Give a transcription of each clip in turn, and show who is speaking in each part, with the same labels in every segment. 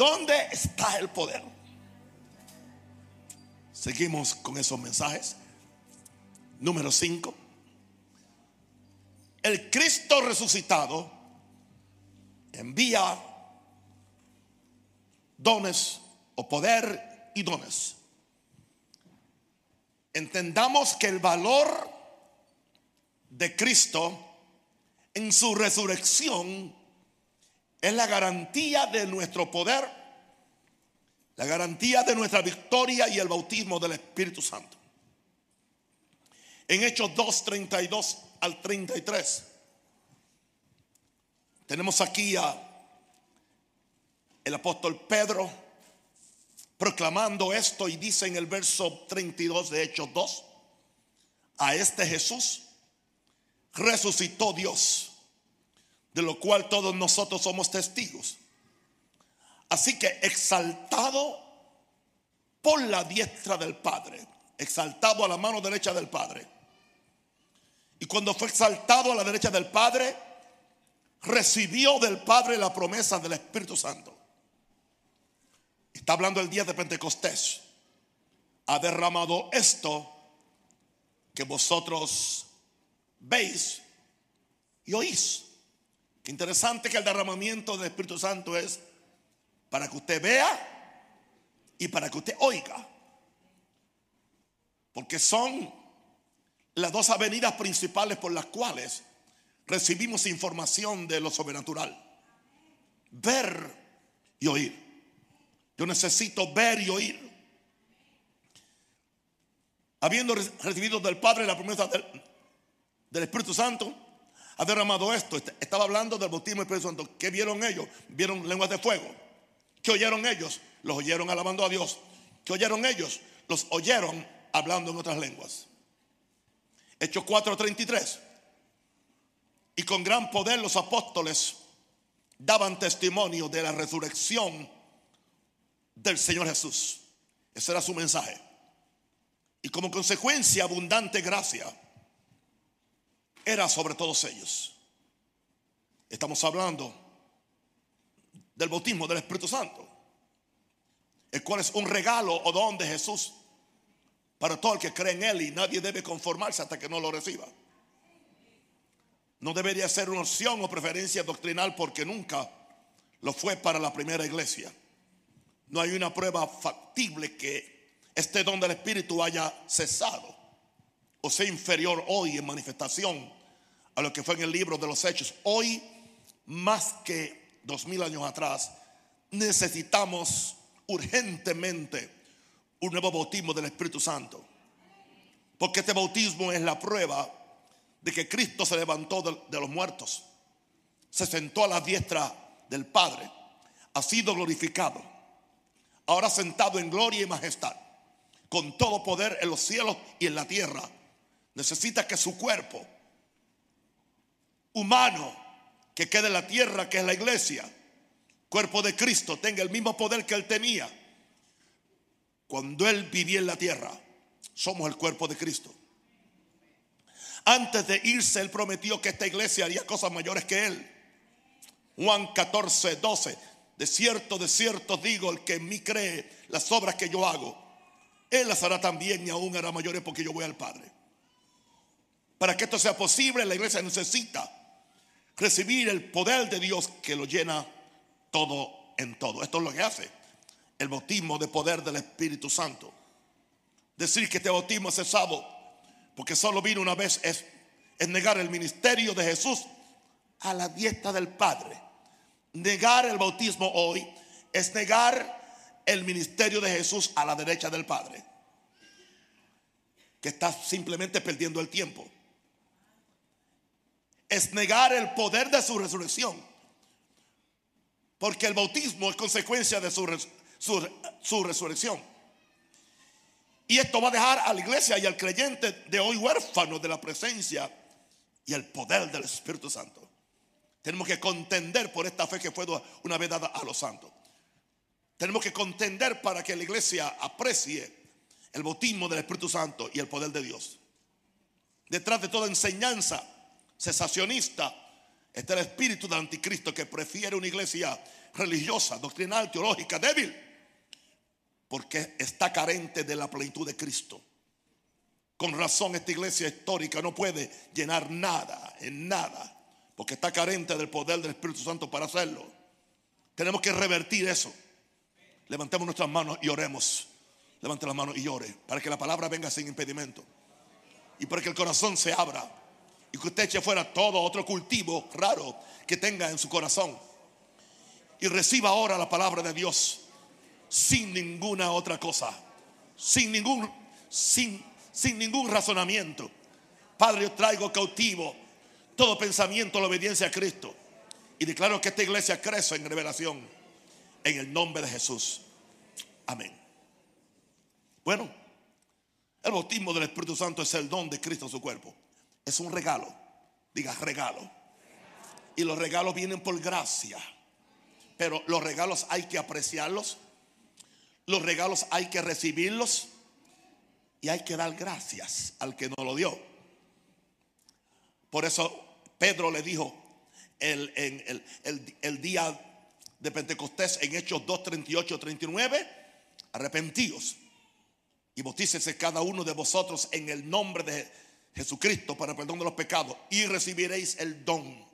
Speaker 1: ¿Dónde está el poder? Seguimos con esos mensajes. Número 5. El Cristo resucitado envía dones o poder y dones. Entendamos que el valor de Cristo en su resurrección es la garantía de nuestro poder, la garantía de nuestra victoria y el bautismo del Espíritu Santo. En Hechos 2, 32 al 33, tenemos aquí a el apóstol Pedro proclamando esto y dice en el verso 32 de Hechos 2, a este Jesús resucitó Dios, de lo cual todos nosotros somos testigos. Así que exaltado por la diestra del Padre, exaltado a la mano derecha del Padre. Y cuando fue exaltado a la derecha del Padre, recibió del Padre la promesa del Espíritu Santo. Está hablando el día de Pentecostés. Ha derramado esto que vosotros veis y oís. Interesante que el derramamiento del Espíritu Santo es para que usted vea y para que usted oiga. Porque son las dos avenidas principales por las cuales recibimos información de lo sobrenatural. Ver y oír. Yo necesito ver y oír. Habiendo recibido del Padre la promesa del, del Espíritu Santo, ha derramado esto. Estaba hablando del bautismo del Espíritu Santo. ¿Qué vieron ellos? Vieron lenguas de fuego. ¿Qué oyeron ellos? Los oyeron alabando a Dios. ¿Qué oyeron ellos? Los oyeron hablando en otras lenguas. Hechos 4:33. Y con gran poder los apóstoles daban testimonio de la resurrección del Señor Jesús. Ese era su mensaje. Y como consecuencia, abundante gracia era sobre todos ellos. Estamos hablando del bautismo del Espíritu Santo, el cual es un regalo o don de Jesús para todo el que cree en Él y nadie debe conformarse hasta que no lo reciba. No debería ser una opción o preferencia doctrinal porque nunca lo fue para la primera iglesia. No hay una prueba factible que este don del Espíritu haya cesado o sea inferior hoy en manifestación a lo que fue en el libro de los Hechos. Hoy, más que dos mil años atrás, necesitamos urgentemente un nuevo bautismo del Espíritu Santo. Porque este bautismo es la prueba de que Cristo se levantó de, los muertos, se sentó a la diestra del Padre, ha sido glorificado, ahora sentado en gloria y majestad, con todo poder en los cielos y en la tierra. Necesita que su cuerpo humano que quede en la tierra, que es la iglesia, cuerpo de Cristo, tenga el mismo poder que él tenía cuando él vivía en la tierra. Somos el cuerpo de Cristo. Antes de irse, él prometió que esta iglesia haría cosas mayores que él. Juan 14, 12. De cierto, de cierto digo, el que en mí cree las obras que yo hago, él las hará también y aún hará mayores porque yo voy al Padre. Para que esto sea posible, la iglesia necesita recibir el poder de Dios que lo llena todo en todo. Esto es lo que hace el bautismo de poder del Espíritu Santo. Decir que este bautismo es cesado porque solo vino una vez es, negar el ministerio de Jesús a la dieta del Padre. Negar el bautismo hoy es negar el ministerio de Jesús a la derecha del Padre. Que está simplemente perdiendo el tiempo es negar el poder de su resurrección. Porque el bautismo es consecuencia de su, su, resurrección. Y esto va a dejar a la iglesia y al creyente de hoy huérfano de la presencia y el poder del Espíritu Santo. Tenemos que contender por esta fe que fue una vez dada a los santos. Tenemos que contender para que la iglesia aprecie el bautismo del Espíritu Santo y el poder de Dios. Detrás de toda enseñanza cesacionista. Este es el espíritu del anticristo que prefiere una iglesia religiosa, doctrinal, teológica, débil, porque está carente de la plenitud de Cristo. Con razón esta iglesia histórica no puede llenar nada, en nada, porque está carente del poder del Espíritu Santo para hacerlo. Tenemos que revertir eso. Levantemos nuestras manos y oremos. Levante las manos y ore para que la palabra venga sin impedimento y para que el corazón se abra y que usted eche fuera todo otro cultivo raro que tenga en su corazón y reciba ahora la palabra de Dios sin ninguna otra cosa, sin ningún sin sin ningún razonamiento. Padre, yo traigo cautivo todo pensamiento a la obediencia a Cristo y declaro que esta iglesia crece en revelación en el nombre de Jesús. Amén. Bueno, el bautismo del Espíritu Santo es el don de Cristo en su cuerpo. Es un regalo. Diga regalo. Y los regalos vienen por gracia. Pero los regalos hay que apreciarlos. Los regalos hay que recibirlos. Y hay que dar gracias al que nos lo dio. Por eso Pedro le dijo el, el, el día de Pentecostés en Hechos 2, 38, 39, arrepentíos y bautícese cada uno de vosotros en el nombre de Jesucristo para el perdón de los pecados y recibiréis el don.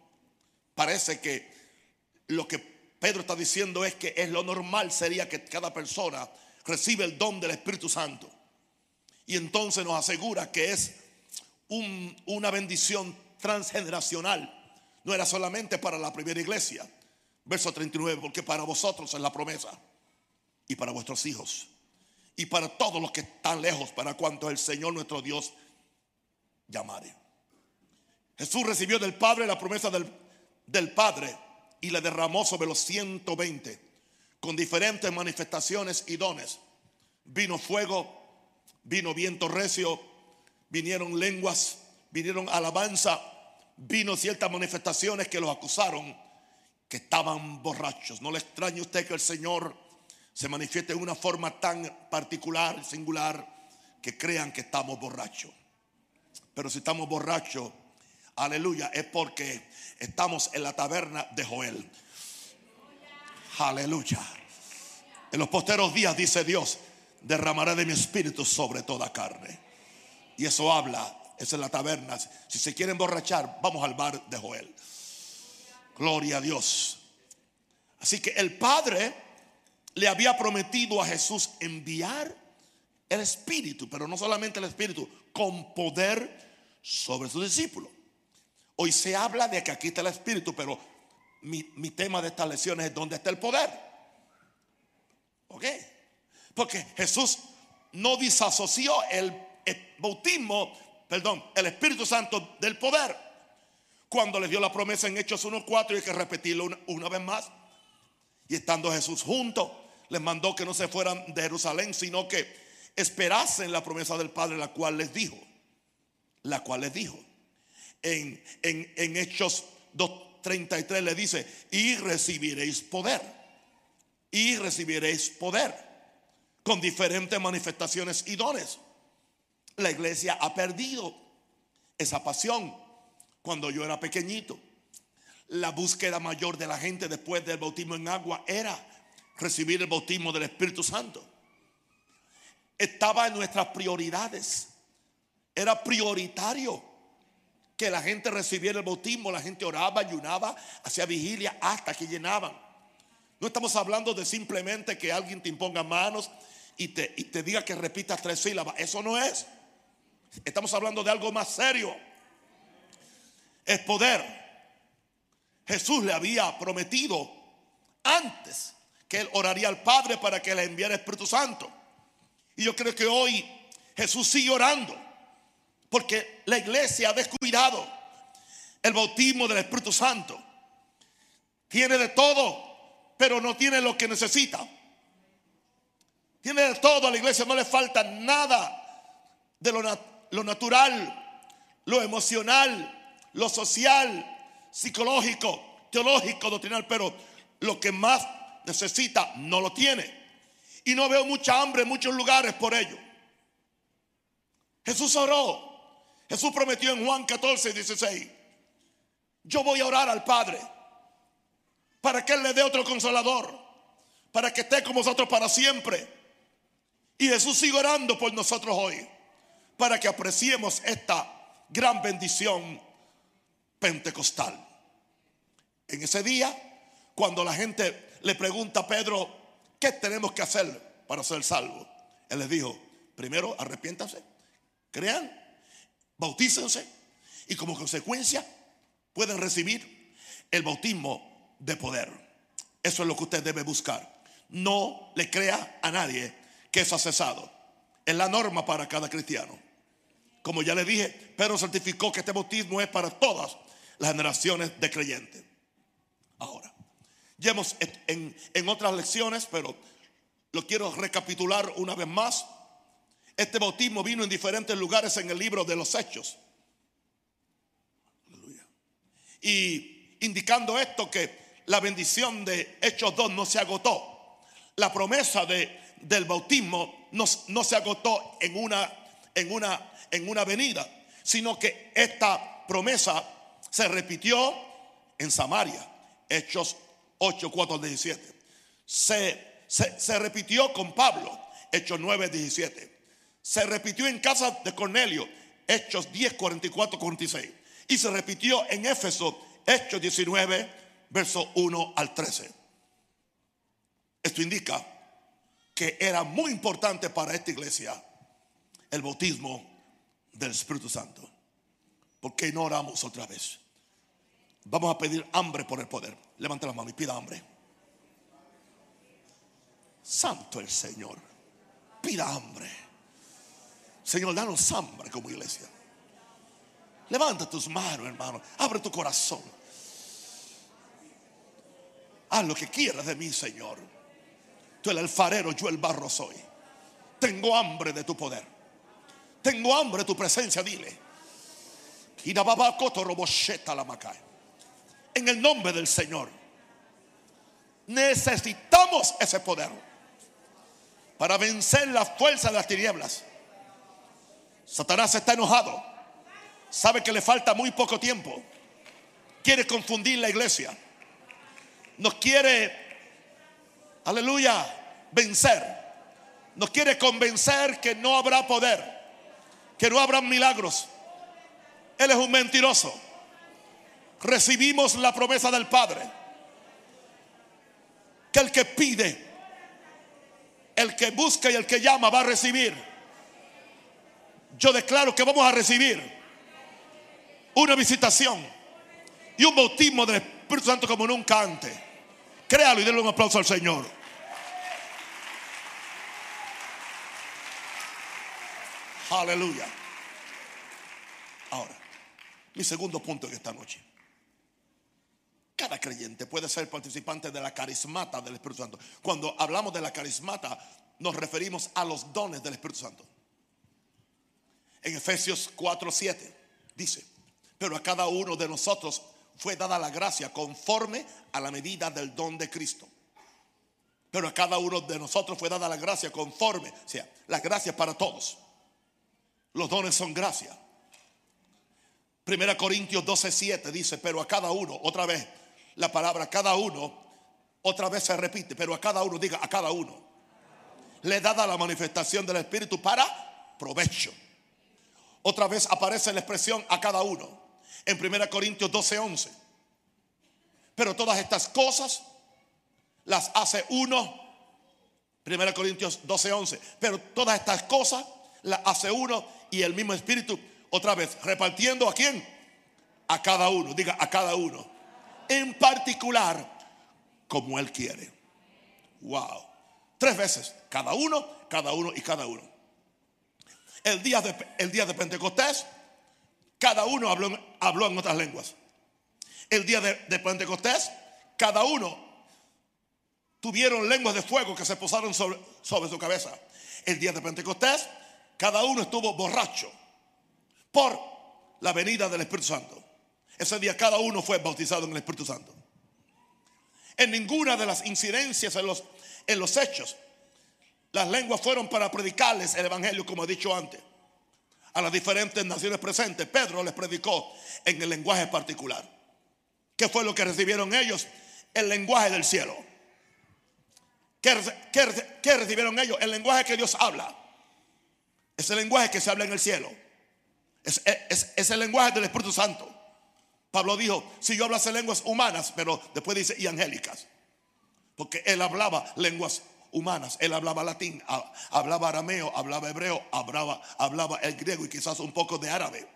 Speaker 1: Parece que lo que Pedro está diciendo es que es lo normal sería que cada persona reciba el don del Espíritu Santo. Y entonces nos asegura que es una bendición transgeneracional. No era solamente para la primera iglesia. Verso 39, porque para vosotros es la promesa y para vuestros hijos y para todos los que están lejos, para cuanto el Señor nuestro Dios llamare. Jesús recibió del Padre la promesa del, Padre y la derramó sobre los 120 con diferentes manifestaciones y dones. Vino fuego, vino viento recio, vinieron lenguas, vinieron alabanza, vino ciertas manifestaciones que los acusaron que estaban borrachos. No le extrañe usted que el Señor se manifiesta en una forma tan particular, singular, que crean que estamos borrachos. Pero si estamos borrachos, aleluya, es porque estamos en la taberna de Joel. Aleluya. En los posteros días, dice Dios, derramaré de mi espíritu sobre toda carne. Y eso habla, es en la taberna. Si se quieren borrachar, vamos al bar de Joel. Gloria a Dios. Así que el Padre le había prometido a Jesús enviar el Espíritu, pero no solamente el Espíritu, con poder sobre sus discípulos. Hoy se habla de que aquí está el Espíritu, pero mi, tema de estas lecciones es dónde está el poder. ¿Ok? Porque Jesús no disasoció el, bautismo, perdón, el Espíritu Santo del poder. Cuando le dio la promesa en Hechos 1.4 y hay que repetirlo una, una vez más. Y estando Jesús junto, les mandó que no se fueran de Jerusalén, sino que esperasen la promesa del Padre, la cual les dijo, la cual les dijo. En, en, en Hechos 2.33 le dice, y recibiréis poder, y recibiréis poder, con diferentes manifestaciones y dones. La iglesia ha perdido esa pasión cuando yo era pequeñito. La búsqueda mayor de la gente después del bautismo en agua era recibir el bautismo del Espíritu Santo. Estaba en nuestras prioridades. Era prioritario que la gente recibiera el bautismo. La gente oraba, ayunaba, hacía vigilia hasta que llenaban. No estamos hablando de simplemente que alguien te imponga manos y te, y te diga que repitas tres sílabas. Eso no es. Estamos hablando de algo más serio. Es poder. Jesús le había prometido antes que él oraría al Padre para que le enviara el Espíritu Santo. Y yo creo que hoy Jesús sigue orando, porque la iglesia ha descuidado el bautismo del Espíritu Santo. Tiene de todo, pero no tiene lo que necesita. Tiene de todo, a la iglesia no le falta nada de lo, lo natural, lo emocional, lo social, psicológico, teológico, doctrinal, pero lo que más necesita, no lo tiene. Y no veo mucha hambre en muchos lugares por ello. Jesús oró. Jesús prometió en Juan 14, 16. Yo voy a orar al Padre para que Él le dé otro consolador, para que esté con nosotros para siempre. Y Jesús sigue orando por nosotros hoy, para que apreciemos esta gran bendición pentecostal. En ese día, cuando la gente le pregunta a Pedro, ¿qué tenemos que hacer para ser salvos? Él les dijo, primero arrepiéntanse, crean, bautícense y como consecuencia pueden recibir el bautismo de poder. Eso es lo que usted debe buscar. No le crea a nadie que eso ha cesado. Es la norma para cada cristiano. Como ya le dije, Pedro certificó que este bautismo es para todas las generaciones de creyentes. Ahora, ya hemos en, en otras lecciones, pero lo quiero recapitular una vez más. Este bautismo vino en diferentes lugares en el libro de los Hechos. Y indicando esto que la bendición de Hechos 2 no se agotó. La promesa de, del bautismo no, no se agotó en una, en, una, en una venida, sino que esta promesa se repitió en Samaria. Hechos 8, 4 17. Se, se, se repitió con Pablo. Hechos 9, 17. Se repitió en casa de Cornelio. Hechos 10, 44, 46. Y se repitió en Éfeso, Hechos 19, verso 1 al 13. Esto indica que era muy importante para esta iglesia el bautismo del Espíritu Santo. ¿Por qué no oramos otra vez? Vamos a pedir hambre por el poder. Levante la mano y pida hambre. Santo el Señor. Pida hambre. Señor, danos hambre como iglesia. Levanta tus manos, hermano. Abre tu corazón. Haz lo que quieras de mí, Señor. Tú el alfarero, yo el barro soy. Tengo hambre de tu poder. Tengo hambre de tu presencia, dile. En el nombre del Señor. Necesitamos ese poder para vencer la fuerza de las tinieblas. Satanás está enojado. Sabe que le falta muy poco tiempo. Quiere confundir la iglesia. Nos quiere, aleluya, vencer. Nos quiere convencer que no habrá poder, que no habrá milagros. Él es un mentiroso. Recibimos la promesa del Padre. Que el que pide, el que busca y el que llama va a recibir. Yo declaro que vamos a recibir una visitación y un bautismo del Espíritu Santo como nunca antes. Créalo y denle un aplauso al Señor. Aleluya. Ahora, mi segundo punto en esta noche. Cada creyente puede ser participante de la carismata del Espíritu Santo. Cuando hablamos de la carismata, nos referimos a los dones del Espíritu Santo. En Efesios 4, 7 dice, pero a cada uno de nosotros fue dada la gracia conforme a la medida del don de Cristo. Pero a cada uno de nosotros fue dada la gracia conforme, o sea, la gracia para todos. Los dones son gracia. Primera Corintios 12, 7 dice, pero a cada uno, otra vez, la palabra cada uno, otra vez se repite, pero a cada uno, diga a cada uno, le dada la manifestación del Espíritu para provecho. Otra vez aparece la expresión a cada uno en 1 Corintios 12, 11. Pero todas estas cosas las hace uno. 1 Corintios 12, 11. Pero todas estas cosas las hace uno y el mismo Espíritu, otra vez, repartiendo a quién? A cada uno. Diga, a cada uno. En particular, como Él quiere. Wow. Tres veces. Cada uno, cada uno y cada uno. El día de, el día de Pentecostés cada uno habló, habló en otras lenguas. El día de, Pentecostés, cada uno tuvieron lenguas de fuego que se posaron sobre, sobre su cabeza. El día de Pentecostés, cada uno estuvo borracho por la venida del Espíritu Santo. Ese día cada uno fue bautizado en el Espíritu Santo. En ninguna de las incidencias en los, en los hechos, las lenguas fueron para predicarles el Evangelio, como he dicho antes a las diferentes naciones presentes, Pedro les predicó en el lenguaje particular. ¿Qué fue lo que recibieron ellos? el lenguaje del cielo. ¿Qué, recibieron ellos? El lenguaje que Dios habla. Es el lenguaje que se habla en el cielo. Es, es, el lenguaje del Espíritu Santo. Pablo dijo, si yo hablase lenguas humanas, pero después dice y angélicas. Porque él hablaba lenguas humanas. Él hablaba latín, hablaba arameo, hablaba hebreo, hablaba, hablaba el griego y quizás un poco de árabe.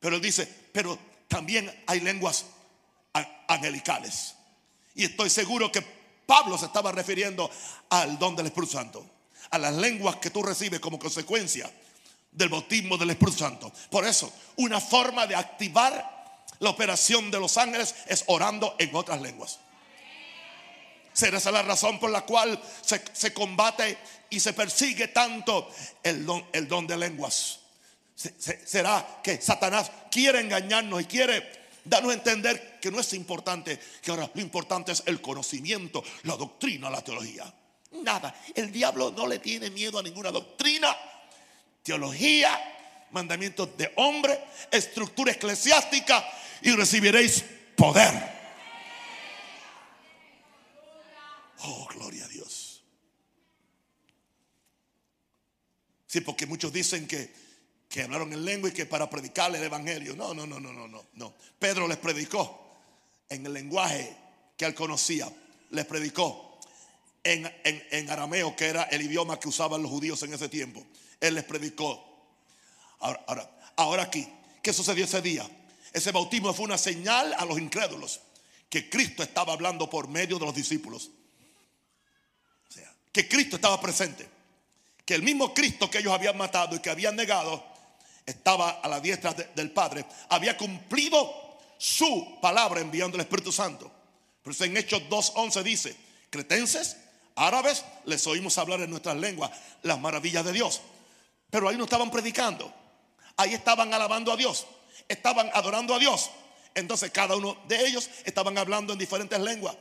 Speaker 1: Pero él dice, pero también hay lenguas angelicales. Y estoy seguro que Pablo se estaba refiriendo al don del Espíritu Santo, a las lenguas que tú recibes como consecuencia del bautismo del Espíritu Santo. Por eso, una forma de activar la operación de los ángeles es orando en otras lenguas. Será esa la razón por la cual se, combate y se persigue tanto el don, el don de lenguas. será que Satanás quiere engañarnos y quiere darnos a entender que no es importante, que ahora lo importante es el conocimiento, la doctrina, la teología. Nada, el diablo no le tiene miedo a ninguna doctrina, teología, mandamientos de hombre, estructura eclesiástica y recibiréis poder. Oh, gloria a Dios. Sí, porque muchos dicen que, que hablaron en lengua y que para predicarle el evangelio. No, no, no, no, no, no, no. Pedro les predicó en el lenguaje que él conocía. Les predicó en, en arameo, que era el idioma que usaban los judíos en ese tiempo. Él les predicó. Ahora, ahora, ahora aquí, ¿qué sucedió ese día? Ese bautismo fue una señal a los incrédulos que Cristo estaba hablando por medio de los discípulos que Cristo estaba presente. Que el mismo Cristo que ellos habían matado y que habían negado estaba a la diestra del Padre. Había cumplido su palabra enviando el Espíritu Santo. Por eso en Hechos 2.11 dice, cretenses, árabes, les oímos hablar en nuestras lenguas las maravillas de Dios. Pero ahí no estaban predicando. Ahí estaban alabando a Dios. Estaban adorando a Dios. Entonces cada uno de ellos estaban hablando en diferentes lenguas.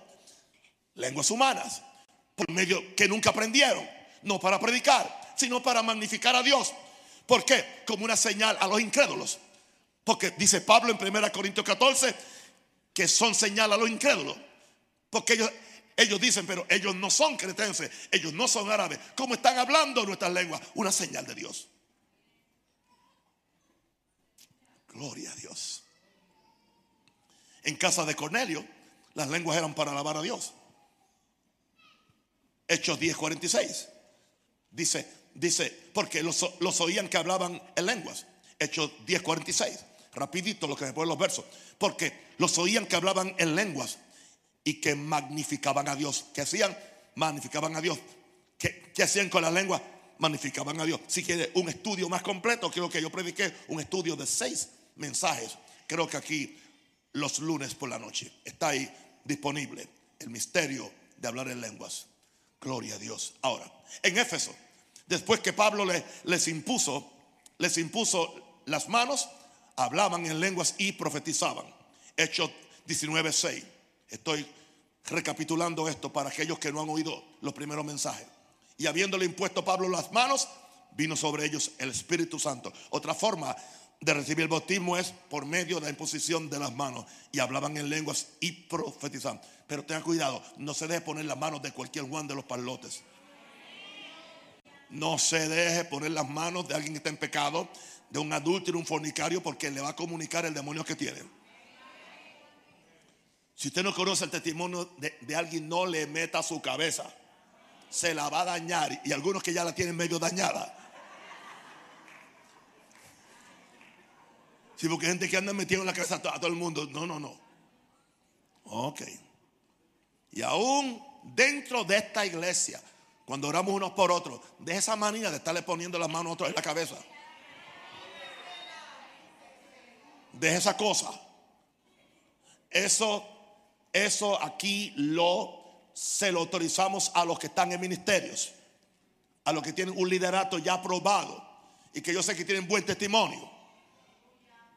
Speaker 1: Lenguas humanas por medio que nunca aprendieron, no para predicar, sino para magnificar a Dios. ¿Por qué? Como una señal a los incrédulos. Porque dice Pablo en 1 Corintios 14 que son señal a los incrédulos. Porque ellos, ellos dicen, pero ellos no son cretenses, ellos no son árabes. ¿Cómo están hablando nuestras lenguas? Una señal de Dios. Gloria a Dios. En casa de Cornelio, las lenguas eran para alabar a Dios. Hechos 10:46. Dice, dice, porque los, oían que hablaban en lenguas. Hechos 10:46. Rapidito lo que me ponen los versos. Porque los oían que hablaban en lenguas y que magnificaban a Dios. ¿Qué hacían? Magnificaban a Dios. ¿Qué, qué hacían con la lengua? Magnificaban a Dios. Si quiere un estudio más completo, creo que yo prediqué un estudio de seis mensajes. Creo que aquí los lunes por la noche está ahí disponible el misterio de hablar en lenguas. Gloria a Dios. Ahora, en Éfeso, después que Pablo les, impuso, les impuso las manos, hablaban en lenguas y profetizaban. Hechos 19:6. Estoy recapitulando esto para aquellos que no han oído los primeros mensajes. Y habiéndole impuesto Pablo las manos, vino sobre ellos el Espíritu Santo. Otra forma de recibir el bautismo es por medio de la imposición de las manos. Y hablaban en lenguas y profetizaban. Pero tenga cuidado, no se deje poner las manos de cualquier Juan de los palotes. No se deje poner las manos de alguien que está en pecado, de un adúltero, un fornicario, porque le va a comunicar el demonio que tiene. Si usted no conoce el testimonio de, de alguien, no le meta su cabeza. Se la va a dañar. Y algunos que ya la tienen medio dañada. Sí, porque hay gente que anda metiendo en la cabeza a todo el mundo. No, no, no. Ok. Y aún dentro de esta iglesia, cuando oramos unos por otros, de esa manera de estarle poniendo las manos a otros en la cabeza. De esa cosa. Eso, eso aquí lo se lo autorizamos a los que están en ministerios, a los que tienen un liderato ya aprobado y que yo sé que tienen buen testimonio.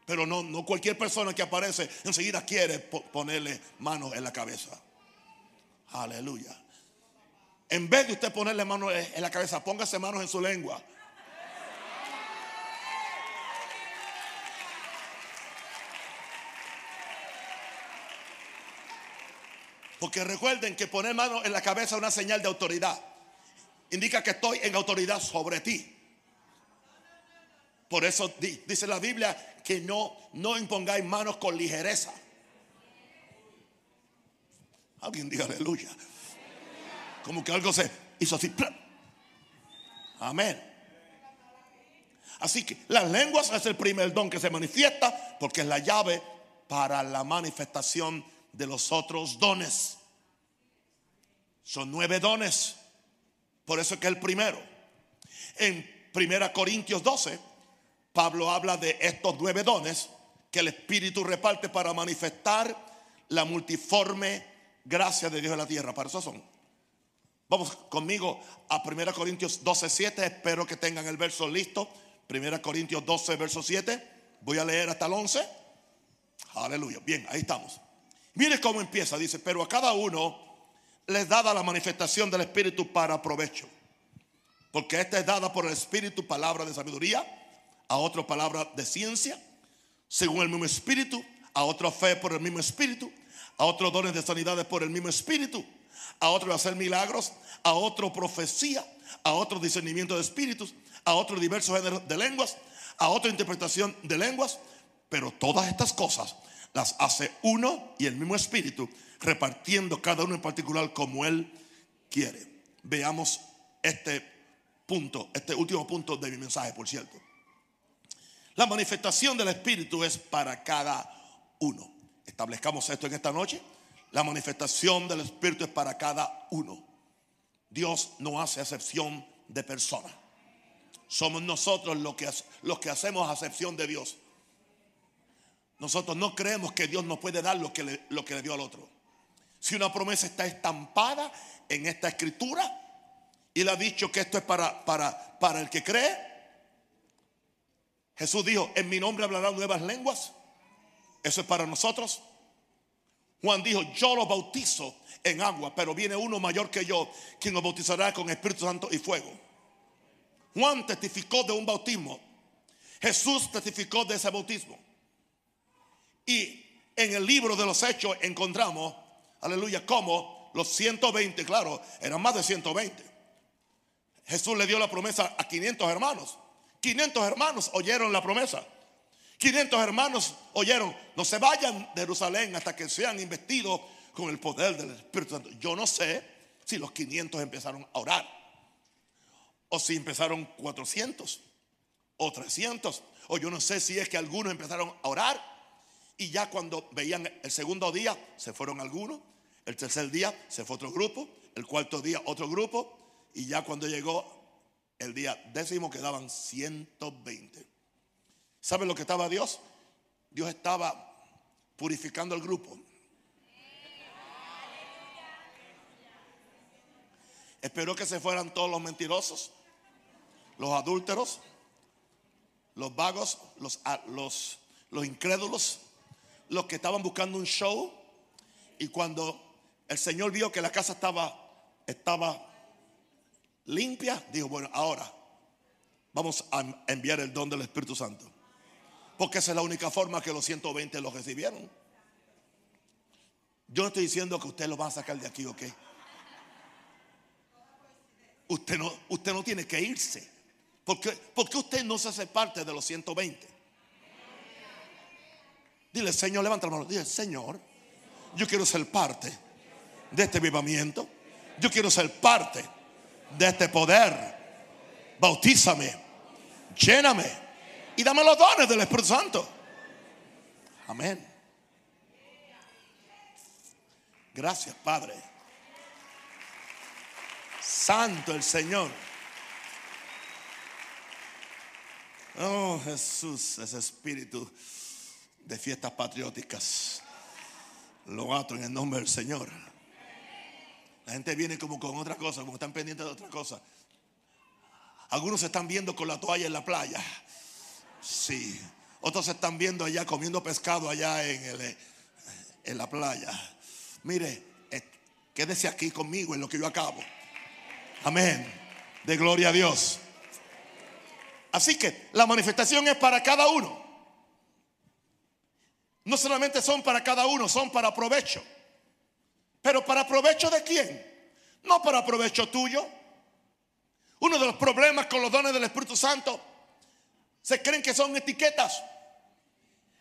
Speaker 1: Pero no, no cualquier persona que aparece enseguida quiere ponerle manos en la cabeza. Aleluya. En vez de usted ponerle manos en la cabeza, póngase manos en su lengua. Porque recuerden que poner mano en la cabeza es una señal de autoridad. Indica que estoy en autoridad sobre ti. Por eso dice la Biblia que no, no impongáis manos con ligereza. Alguien diga aleluya. Como que algo se hizo así. Amén. Así que las lenguas es el primer don que se manifiesta porque es la llave para la manifestación de los otros dones. Son nueve dones. Por eso es que el primero. En 1 Corintios 12, Pablo habla de estos nueve dones que el Espíritu reparte para manifestar la multiforme gracia de Dios en la tierra. Para eso son. Vamos conmigo a 1 Corintios 12, 7. Espero que tengan el verso listo. 1 Corintios 12, verso 7. Voy a leer hasta el 11. Aleluya. Bien, ahí estamos. Mire cómo empieza. Dice, pero a cada uno les dada la manifestación del Espíritu para provecho. Porque esta es dada por el Espíritu palabra de sabiduría, a otro palabra de ciencia, según el mismo Espíritu, a otro fe por el mismo Espíritu, a otros dones de sanidades por el mismo Espíritu, a otro hacer milagros, a otro profecía, a otro discernimiento de espíritus, a otro diversos géneros de lenguas, a otra interpretación de lenguas, pero todas estas cosas las hace uno y el mismo espíritu, repartiendo cada uno en particular como él quiere. Veamos este punto, este último punto de mi mensaje, por cierto. La manifestación del espíritu es para cada uno. Establezcamos esto en esta noche. La manifestación del espíritu es para cada uno. Dios no hace excepción de persona. Somos nosotros los que, los que hacemos acepción de Dios. Nosotros no creemos que Dios nos puede dar lo que le, lo que le dio al otro. Si una promesa está estampada en esta escritura y le ha dicho que esto es para, para, para el que cree, Jesús dijo, en mi nombre hablarán nuevas lenguas. Eso es para nosotros. Juan dijo, yo los bautizo en agua, pero viene uno mayor que yo, quien los bautizará con Espíritu Santo y fuego. Juan testificó de un bautismo. Jesús testificó de ese bautismo. Y en el libro de los hechos encontramos, aleluya, como los 120, claro, eran más de 120. Jesús le dio la promesa a 500 hermanos. 500 hermanos oyeron la promesa. 500 hermanos oyeron, no se vayan de Jerusalén hasta que sean investidos con el poder del Espíritu Santo. Yo no sé si los 500 empezaron a orar o si empezaron 400 o 300 o yo no sé si es que algunos empezaron a orar y ya cuando veían el segundo día se fueron algunos, el tercer día se fue otro grupo, el cuarto día otro grupo y ya cuando llegó el día décimo quedaban 120. ¿Saben lo que estaba Dios? Dios estaba purificando el grupo. Esperó que se fueran todos los mentirosos, los adúlteros, los vagos, los, los, los incrédulos, los que estaban buscando un show. Y cuando el Señor vio que la casa estaba, estaba limpia, dijo, bueno, ahora vamos a enviar el don del Espíritu Santo. Porque esa es la única forma que los 120 lo recibieron. Yo no estoy diciendo que usted lo va a sacar de aquí, ¿ok? Usted no, usted no tiene que irse. Porque, porque usted no se hace parte de los 120. Dile, Señor, levanta la mano. Dile, Señor, yo quiero ser parte de este vivamiento. Yo quiero ser parte de este poder. Bautízame, lléname y dame los dones del Espíritu Santo. Amén. Gracias, Padre. Santo el Señor. Oh Jesús, ese espíritu de fiestas patrióticas. Lo ato en el nombre del Señor. La gente viene como con otra cosa, como están pendientes de otra cosa. Algunos se están viendo con la toalla en la playa. Sí. Otros están viendo allá comiendo pescado allá en, el, en la playa. Mire, eh, quédese aquí conmigo en lo que yo acabo. Amén. De gloria a Dios. Así que la manifestación es para cada uno. No solamente son para cada uno, son para provecho. Pero para provecho de quién? No para provecho tuyo. Uno de los problemas con los dones del Espíritu Santo se creen que son etiquetas.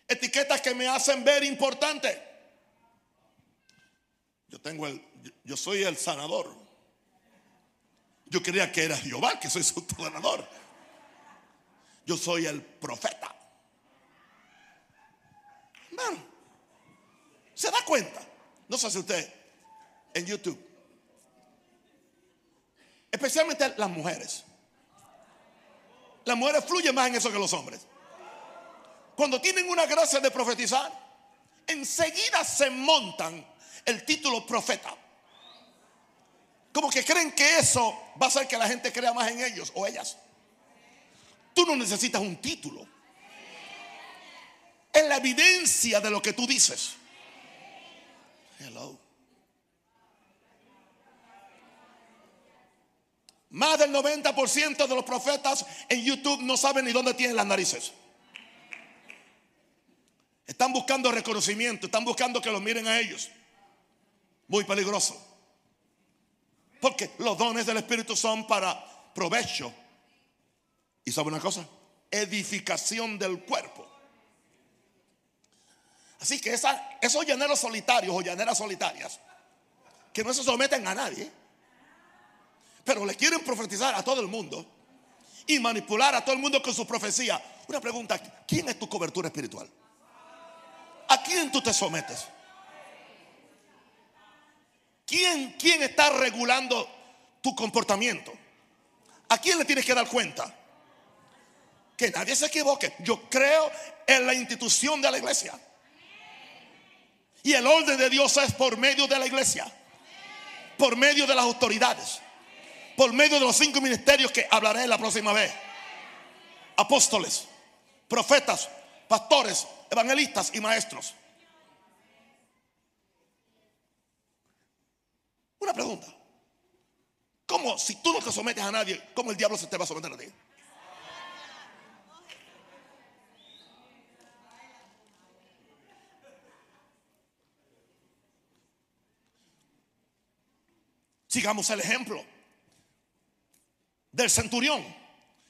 Speaker 1: Etiquetas que me hacen ver importante. Yo tengo el, yo soy el sanador. Yo creía que era Jehová, que soy su sanador. Yo soy el profeta. ¿se da cuenta? No sé si usted en YouTube. Especialmente las mujeres. Las mujeres fluyen más en eso que los hombres. Cuando tienen una gracia de profetizar, enseguida se montan el título profeta. Como que creen que eso va a hacer que la gente crea más en ellos o ellas. Tú no necesitas un título. Es la evidencia de lo que tú dices. Hello. Más del 90% de los profetas en YouTube no saben ni dónde tienen las narices. Están buscando reconocimiento, están buscando que los miren a ellos. Muy peligroso. Porque los dones del Espíritu son para provecho. ¿Y sabe una cosa? Edificación del cuerpo. Así que esos llaneros solitarios o llaneras solitarias, que no se someten a nadie, pero le quieren profetizar a todo el mundo y manipular a todo el mundo con su profecía. Una pregunta, ¿quién es tu cobertura espiritual? ¿A quién tú te sometes? ¿Quién, quién está regulando tu comportamiento? ¿A quién le tienes que dar cuenta? Que nadie se equivoque. Yo creo en la institución de la iglesia. Y el orden de Dios es por medio de la iglesia. Por medio de las autoridades. Por medio de los cinco ministerios que hablaré la próxima vez. Apóstoles, profetas, pastores, evangelistas y maestros. Una pregunta. ¿Cómo si tú no te sometes a nadie, cómo el diablo se te va a someter a ti? Sigamos el ejemplo del centurión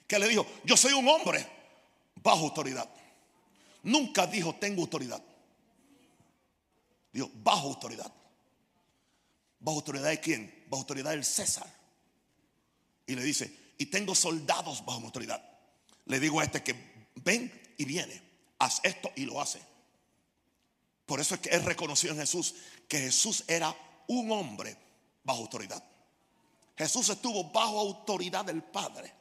Speaker 1: que le dijo, yo soy un hombre bajo autoridad. Nunca dijo, tengo autoridad. Dijo, bajo autoridad. ¿Bajo autoridad de quién? Bajo autoridad del César. Y le dice, y tengo soldados bajo autoridad. Le digo a este que ven y viene, haz esto y lo hace. Por eso es que es reconocido en Jesús que Jesús era un hombre bajo autoridad. Jesús estuvo bajo autoridad del Padre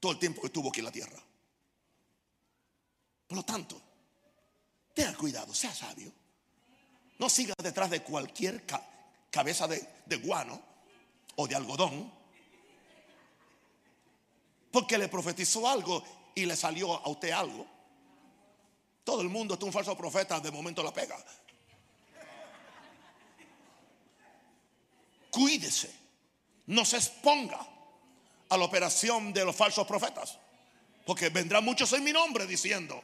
Speaker 1: todo el tiempo que estuvo aquí en la tierra. Por lo tanto, tenga cuidado, sea sabio. No siga detrás de cualquier cabeza de, guano o de algodón. Porque le profetizó algo y le salió a usted algo. Todo el mundo es un falso profeta, de momento la pega. Cuídese, no se exponga a la operación de los falsos profetas. Porque vendrán muchos en mi nombre diciendo,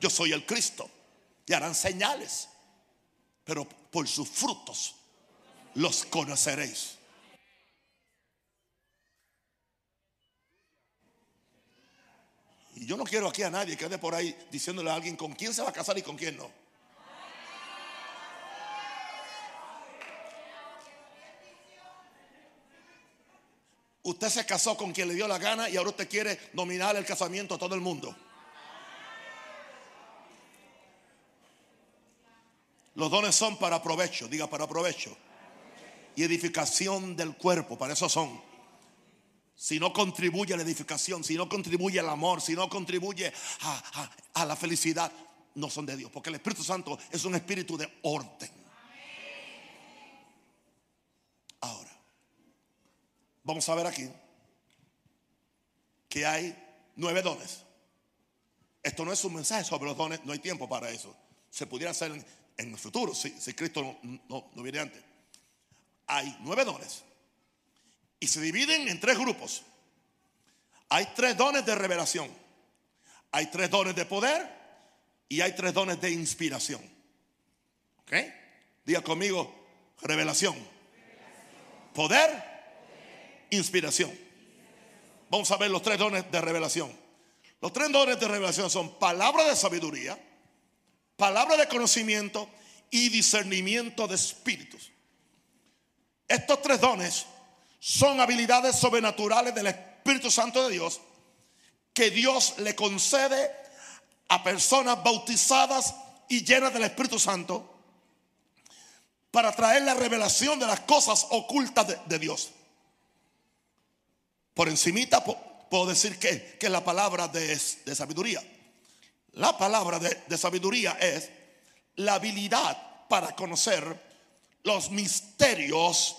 Speaker 1: yo soy el Cristo. Y harán señales pero por sus frutos los conoceréis. Y yo no quiero aquí a nadie que ande por ahí diciéndole a alguien con quién se va a casar y con quién no. Usted se casó con quien le dio la gana y ahora usted quiere dominar el casamiento a todo el mundo. Los dones son para provecho, diga para provecho. Y edificación del cuerpo, para eso son. Si no contribuye a la edificación, si no contribuye al amor, si no contribuye a, la felicidad, no son de Dios. Porque el Espíritu Santo es un espíritu de orden. Vamos a ver aquí que hay nueve dones. Esto no es un mensaje sobre los dones, no hay tiempo para eso. Se pudiera hacer en el futuro, si, Cristo no, no, viene antes. Hay nueve dones. Y se dividen en tres grupos. Hay tres dones de revelación. Hay tres dones de poder y hay tres dones de inspiración. ¿Ok? Diga conmigo, revelación, poder, inspiración. Vamos a ver los tres dones de revelación. Los tres dones de revelación son palabra de sabiduría, palabra de conocimiento y discernimiento de espíritus. Estos tres dones son habilidades sobrenaturales del Espíritu Santo de Dios que Dios le concede a personas bautizadas y llenas del Espíritu Santo para traer la revelación de las cosas ocultas de, Dios. Por encimita puedo decir que, que la palabra de, sabiduría. La palabra de, sabiduría es la habilidad para conocer los misterios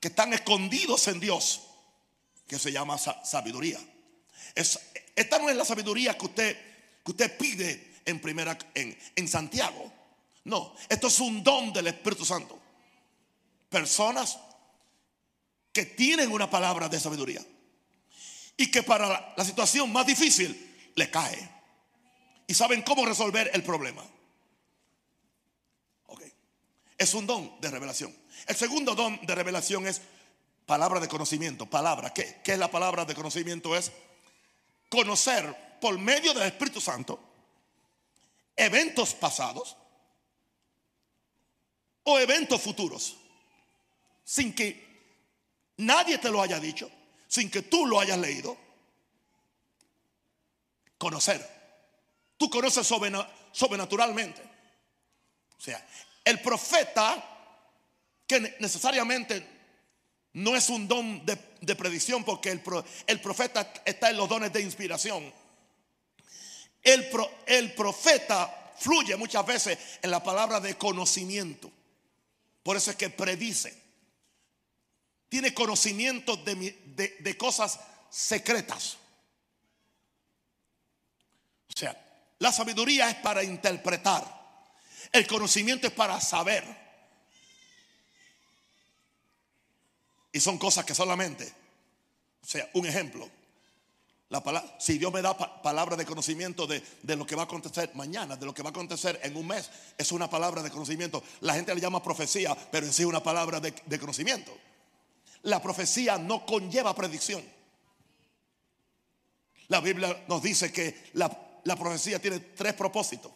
Speaker 1: que están escondidos en Dios, que se llama sabiduría. Es, esta no es la sabiduría que usted, que usted pide en primera en, en Santiago. No, esto es un don del Espíritu Santo. Personas que tienen una palabra de sabiduría y que para la, situación más difícil le cae y saben cómo resolver el problema. Ok, es un don de revelación. El segundo don de revelación es palabra de conocimiento. Palabra, ¿qué, qué es la palabra de conocimiento? Es conocer por medio del Espíritu Santo eventos pasados o eventos futuros sin que nadie te lo haya dicho, sin que tú lo hayas leído. Conocer. Tú conoces sobrenaturalmente. O sea, el profeta, que necesariamente no es un don de, predicción, porque el, profeta está en los dones de inspiración. El, el profeta fluye muchas veces en la palabra de conocimiento. Por eso es que predice. Tiene conocimiento de, de cosas secretas. O sea, la sabiduría es para interpretar. El conocimiento es para saber. Y son cosas que solamente, o sea, un ejemplo. La palabra, si Dios me da palabra de conocimiento de, lo que va a acontecer mañana, de lo que va a acontecer en un mes, es una palabra de conocimiento. La gente le llama profecía, pero en sí es una palabra de, conocimiento. La profecía no conlleva predicción. La Biblia nos dice que la, profecía tiene tres propósitos.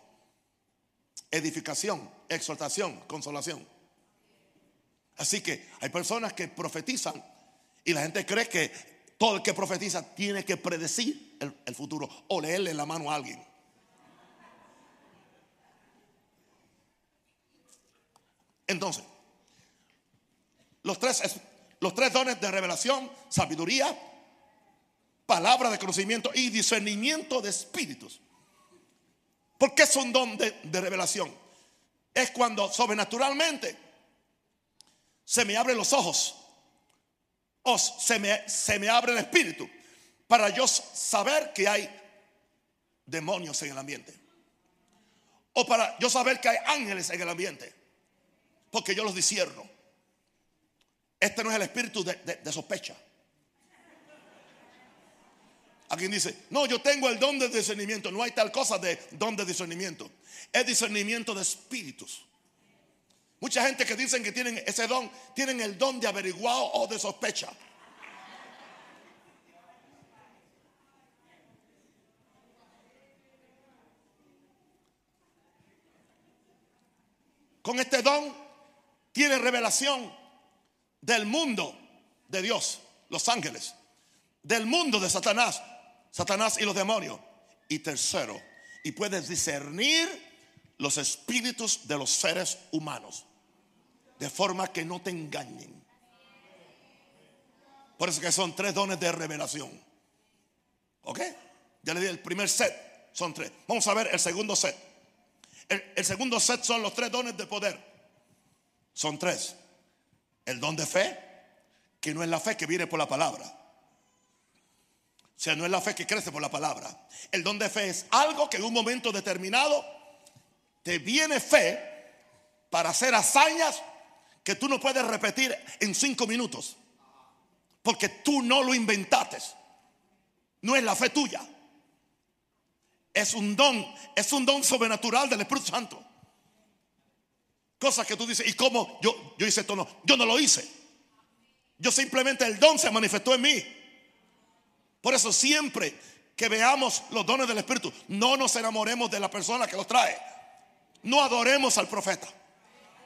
Speaker 1: Edificación, exhortación, consolación. Así que hay personas que profetizan y la gente cree que todo el que profetiza tiene que predecir el, futuro o leerle la mano a alguien. Entonces, los tres, los tres dones de revelación, sabiduría, palabra de conocimiento y discernimiento de espíritus. ¿Por qué es un don de, revelación? Es cuando sobrenaturalmente se me abren los ojos o se me, se me abre el espíritu para yo saber que hay demonios en el ambiente. O para yo saber que hay ángeles en el ambiente. Porque yo los discierno. Este no es el espíritu de, de sospecha. Alguien dice, no, yo tengo el don de discernimiento. No hay tal cosa de don de discernimiento. Es discernimiento de espíritus. Mucha gente que dicen que tienen ese don, tienen el don de averiguado o de sospecha. Con este don tiene revelación del mundo de Dios, los ángeles, del mundo de Satanás, Satanás y los demonios. Y tercero, y puedes discernir los espíritus de los seres humanos de forma que no te engañen. Por eso que son tres dones de revelación. ¿Ok? Ya le di el primer set, son tres. Vamos a ver el segundo set. El, segundo set son los tres dones de poder. Son tres. El don de fe, que no es la fe que viene por la palabra. O sea, no es la fe que crece por la palabra. El don de fe es algo que en un momento determinado te viene fe para hacer hazañas que tú no puedes repetir en cinco minutos. Porque tú no lo inventaste. No es la fe tuya. Es un don, es un don sobrenatural del Espíritu Santo. Cosas que tú dices, ¿y cómo yo, yo hice esto? No, yo no lo hice. Yo simplemente el don se manifestó en mí. Por eso siempre que veamos los dones del Espíritu, no nos enamoremos de la persona que los trae. No adoremos al profeta.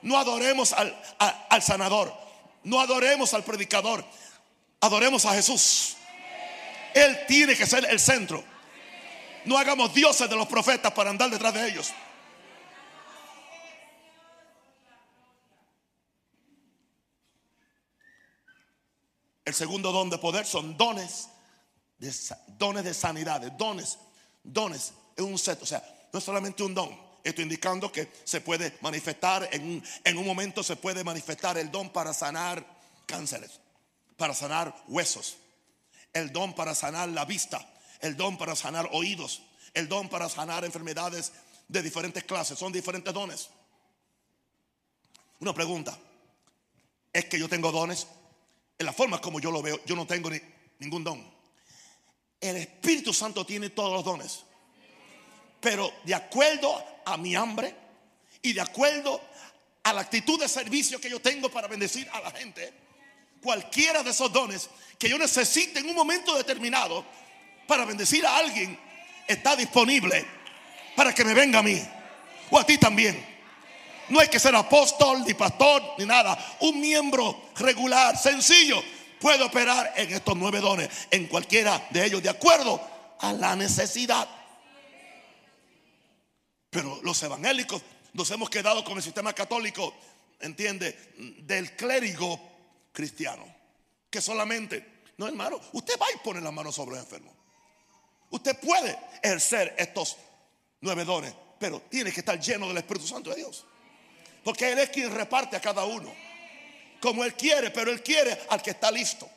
Speaker 1: No adoremos al, al sanador. No adoremos al predicador. Adoremos a Jesús. Él tiene que ser el centro. No hagamos dioses de los profetas para andar detrás de ellos. El segundo don de poder son dones, de, dones de sanidad, dones, dones, es un set, o sea, no es solamente un don. Esto indicando que se puede manifestar, en en un momento se puede manifestar el don para sanar cánceres, para sanar huesos, el don para sanar la vista, el don para sanar oídos, el don para sanar enfermedades de diferentes clases. Son diferentes dones. Una pregunta. ¿Es que yo tengo dones? En la forma como yo lo veo, yo no tengo ningún don. El Espíritu Santo tiene todos los dones. Pero de acuerdo a mi hambre y de acuerdo a la actitud de servicio que yo tengo para bendecir a la gente, cualquiera de esos dones que yo necesite en un momento determinado para bendecir a alguien está disponible para que me venga a mí o a ti también. No hay que ser apóstol, ni pastor, ni nada. Un miembro regular, sencillo, puede operar en estos nueve dones, en cualquiera de ellos, de acuerdo a la necesidad. Pero los evangélicos nos hemos quedado con el sistema católico, entiende, del clérigo cristiano, que solamente, no hermano, usted va y pone la mano sobre el enfermo. Usted puede ejercer estos nueve dones, pero tiene que estar lleno del Espíritu Santo de Dios. Porque Él es quien reparte a cada uno. Como Él quiere, pero Él quiere al que está listo,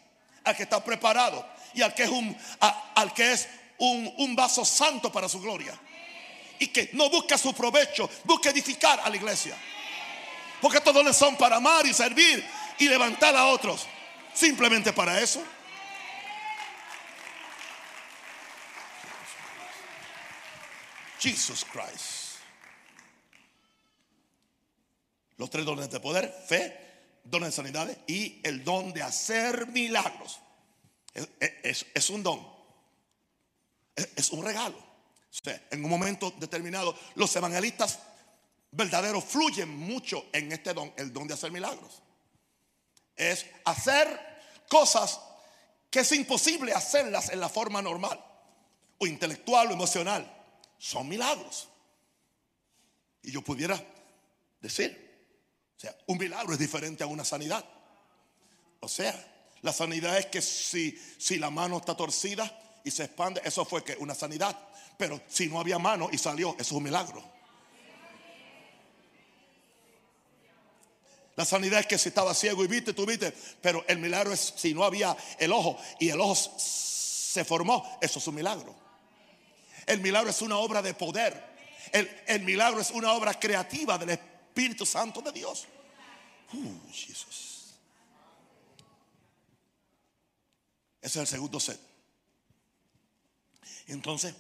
Speaker 1: al que está preparado y al que es un, al que es un, vaso santo para su gloria. Y que no busca su provecho, busca edificar a la iglesia. Porque estos dones son para amar y servir y levantar a otros. Simplemente para eso. Jesus Christ. Los tres dones de poder, fe, dones de sanidad y el don de hacer milagros. Es, un don. Es, un regalo. en un momento determinado, los evangelistas verdaderos fluyen mucho en este don, el don de hacer milagros. Es hacer cosas que es imposible hacerlas en la forma normal, o intelectual o emocional. Son milagros. Y yo pudiera decir, o sea, un milagro es diferente a una sanidad. O sea, la sanidad es que si, si la mano está torcida y se expande, eso fue que una sanidad. Pero si no había mano y salió, eso es un milagro. La sanidad es que si estaba ciego y viste, tú viste. Pero el milagro es si no había el ojo y el ojo se formó, eso es un milagro. El milagro es una obra de poder. El, el milagro es una obra creativa del Espíritu Espíritu Santo de Dios. Uh, Ese es el segundo set. Entonces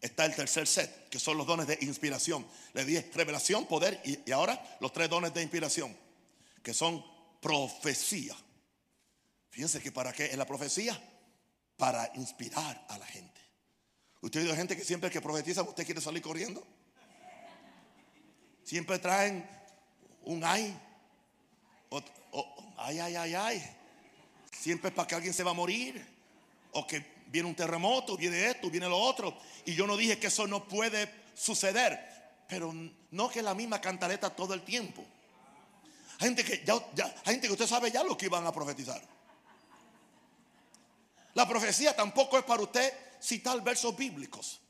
Speaker 1: está el tercer set, que son los dones de inspiración. Le dije revelación, poder y, ahora los tres dones de inspiración, que son profecía. Fíjense que para qué es la profecía? Para inspirar a la gente. Usted ha gente que siempre que profetiza usted quiere salir corriendo. Siempre traen un ay. ay, ay, ay, ay. Siempre es para que alguien se va a morir. O que viene un terremoto, viene esto, viene lo otro. Y yo no dije que eso no puede suceder. Pero no que la misma cantareta todo el tiempo. Gente que ya, hay gente que usted sabe ya lo que iban a profetizar. La profecía tampoco es para usted citar versos bíblicos.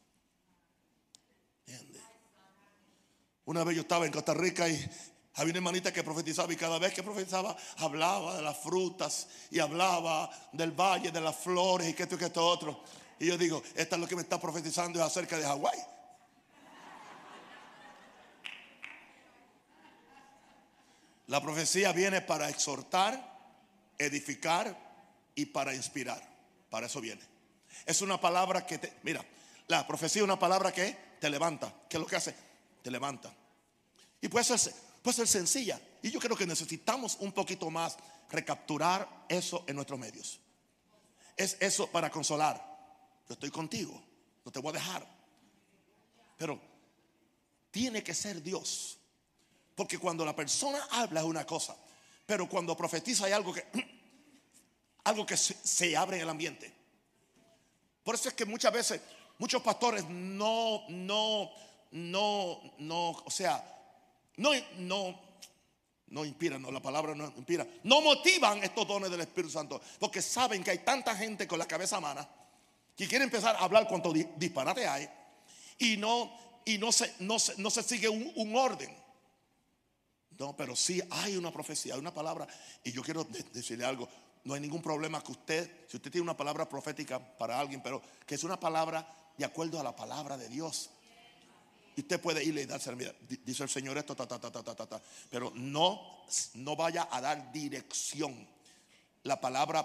Speaker 1: Una vez yo estaba en Costa Rica y había una hermanita que profetizaba y cada vez que profetizaba hablaba de las frutas y hablaba del valle, de las flores y que esto y que esto otro. Y yo digo, esta es lo que me está profetizando es acerca de Hawái. La profecía viene para exhortar, edificar y para inspirar. Para eso viene. Es una palabra que te, mira, la profecía es una palabra que te levanta. ¿Qué es lo que hace? Te levanta. Y puede ser, puede ser sencilla. Y yo creo que necesitamos un poquito más recapturar eso en nuestros medios. Es eso para consolar. Yo estoy contigo, no te voy a dejar. Pero tiene que ser Dios. Porque cuando la persona habla es una cosa, pero cuando profetiza hay algo que algo que se, se abre en el ambiente. Por eso es que muchas veces muchos pastores no no no no, o sea, no no no inspiran, no, la palabra no inspira. No motivan estos dones del Espíritu Santo. Porque saben que hay tanta gente con la cabeza mala que quiere empezar a hablar cuanto disparate hay. Y no, y no se, no no se sigue un, orden. No, pero sí hay una profecía, hay una palabra. Y yo quiero decirle algo. No hay ningún problema que usted, si usted tiene una palabra profética para alguien, pero que es una palabra de acuerdo a la palabra de Dios. Y usted puede irle y darse, mira, dice el Señor esto, ta, ta, ta, ta, ta, ta, Pero no, no vaya a dar dirección. La palabra,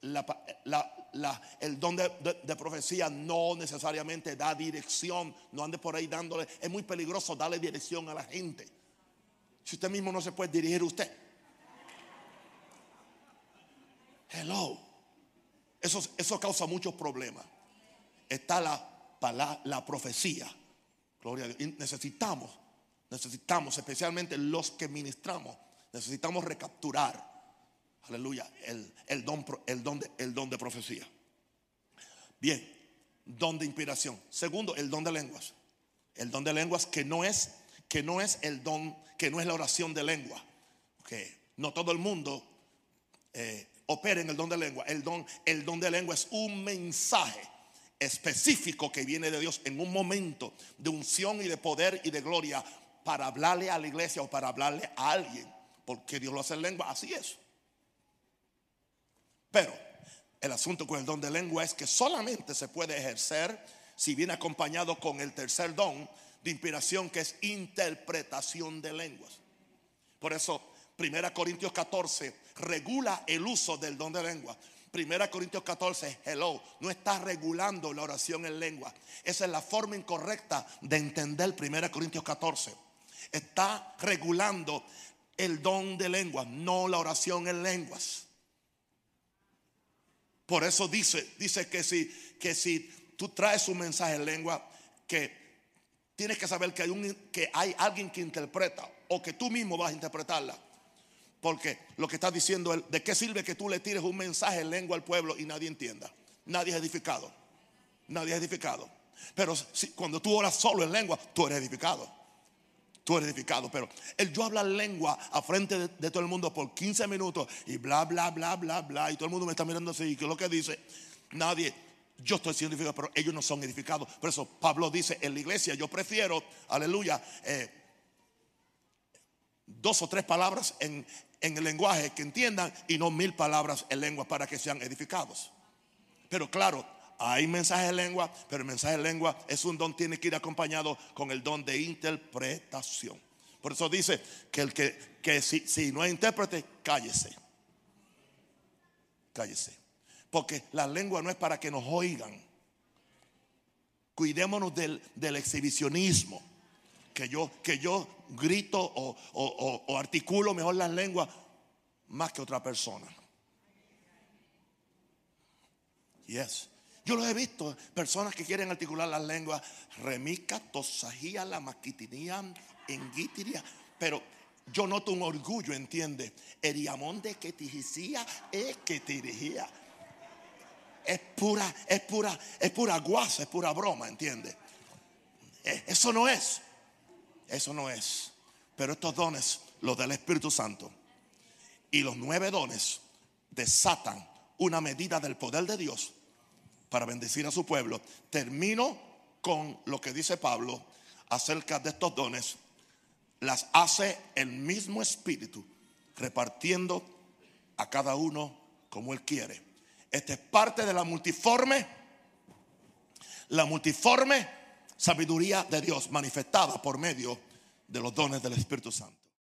Speaker 1: el don de, profecía no necesariamente da dirección. No ande por ahí dándole. Es muy peligroso darle dirección a la gente. Si usted mismo no se puede dirigir usted. Hello. Eso, eso causa muchos problemas. Está la, la profecía Gloria a Dios. necesitamos, necesitamos, especialmente los que ministramos, necesitamos recapturar, aleluya, el, don, el, don, de, el don de profecía. Bien, don de inspiración. Segundo, el don de lenguas. El don de lenguas que no es, que no es el don, que no es la oración de lengua. Que no todo el mundo eh, opera en el don de lengua. El don, el don de lengua es un mensaje específico que viene de Dios en un momento de unción y de poder y de gloria para hablarle a la iglesia o para hablarle a alguien, porque Dios lo hace en lengua, así es. Pero el asunto con el don de lengua es que solamente se puede ejercer si viene acompañado con el tercer don de inspiración que es interpretación de lenguas. Por eso, 1 Corintios 14 regula el uso del don de lengua. Primera Corintios 14, hello, no está regulando la oración en lengua. Esa es la forma incorrecta de entender Primera Corintios 14. Está regulando el don de lengua, no la oración en lenguas. Por eso dice, dice que si, que si tú traes un mensaje en lengua, que tienes que saber que hay, un, que hay alguien que interpreta o que tú mismo vas a interpretarla. Porque lo que está diciendo él, ¿de qué sirve que tú le tires un mensaje en lengua al pueblo y nadie entienda? Nadie es edificado. Nadie es edificado. Pero cuando tú oras solo en lengua, tú eres edificado. Tú eres edificado. Pero el yo hablar lengua a frente de, todo el mundo por 15 minutos y bla, bla, bla, bla, bla, y todo el mundo me está mirando así, y que es lo que dice, nadie, yo estoy siendo edificado, pero ellos no son edificados. Por eso Pablo dice en la iglesia, yo prefiero, aleluya, eh, dos o tres palabras en, en el lenguaje que entiendan y no mil palabras en lengua para que sean edificados. Pero claro, hay mensajes en lengua, pero el mensaje en lengua es un don, tiene que ir acompañado con el don de interpretación. Por eso dice que el que, que si, si no es intérprete, cállese. Cállese. Porque la lengua no es para que nos oigan. Cuidémonos del, del exhibicionismo que yo, que yo grito o, articulo mejor las lenguas más que otra persona. Yes. Yo lo he visto, personas que quieren articular las lenguas, remica, tosajía, la maquitinía, engitiria, pero yo noto un orgullo, ¿entiende? Eriamón de que tijicía es que dirigía. Es pura, es pura, es pura guasa, es pura broma, ¿entiende? Eh, eso no es. Eso no es. Pero estos dones, los del Espíritu Santo y los nueve dones, desatan una medida del poder de Dios para bendecir a su pueblo. Termino con lo que dice Pablo acerca de estos dones. Las hace el mismo Espíritu, repartiendo a cada uno como Él quiere. Esta es parte de la multiforme, la multiforme sabiduría de Dios manifestada por medio de los dones del Espíritu Santo.